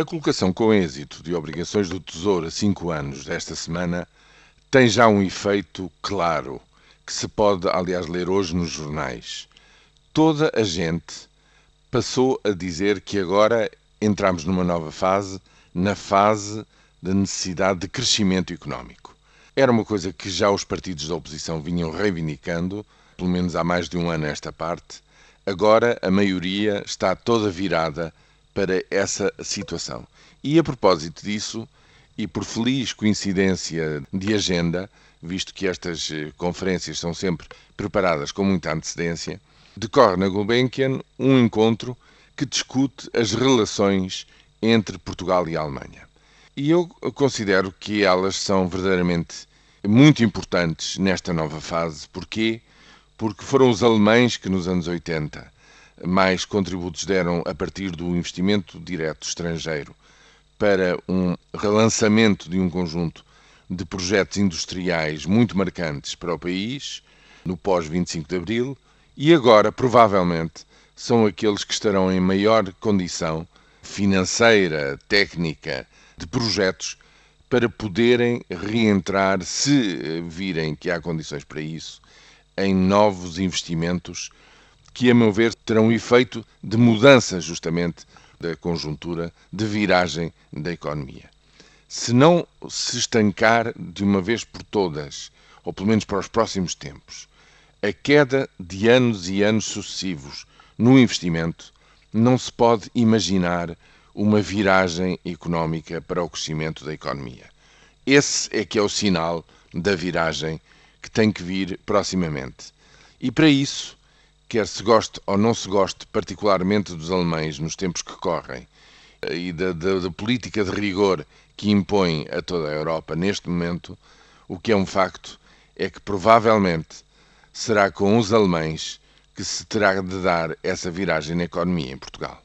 A colocação com êxito de obrigações do Tesouro a cinco anos desta semana tem já um efeito claro, que se pode, aliás, ler hoje nos jornais. Toda a gente passou a dizer que agora entramos numa nova fase, na fase da necessidade de crescimento económico. Era uma coisa que já os partidos da oposição vinham reivindicando, pelo menos há mais de um ano esta parte. Agora a maioria está toda virada para essa situação. E a propósito disso, e por feliz coincidência de agenda, visto que estas eh, conferências são sempre preparadas com muita antecedência, decorre na Gulbenkian um encontro que discute as relações entre Portugal e Alemanha. E eu considero que elas são verdadeiramente muito importantes nesta nova fase. Porquê? Porque foram os alemães que nos anos 80 mais contributos deram a partir do investimento direto estrangeiro para um relançamento de um conjunto de projetos industriais muito marcantes para o país, no pós-25 de Abril, e agora, provavelmente, são aqueles que estarão em maior condição financeira, técnica, de projetos para poderem reentrar, se virem que há condições para isso, em novos investimentos que, a meu ver, terão efeito de mudança justamente da conjuntura, de viragem da economia. Se não se estancar de uma vez por todas, ou pelo menos para os próximos tempos, a queda de anos e anos sucessivos no investimento, não se pode imaginar uma viragem económica para o crescimento da economia. Esse é que é o sinal da viragem que tem que vir proximamente. E para isso, quer se goste ou não se goste particularmente dos alemães nos tempos que correm e da, da, da, política de rigor que impõe a toda a Europa neste momento, o que é um facto é que provavelmente será com os alemães que se terá de dar essa viragem na economia em Portugal.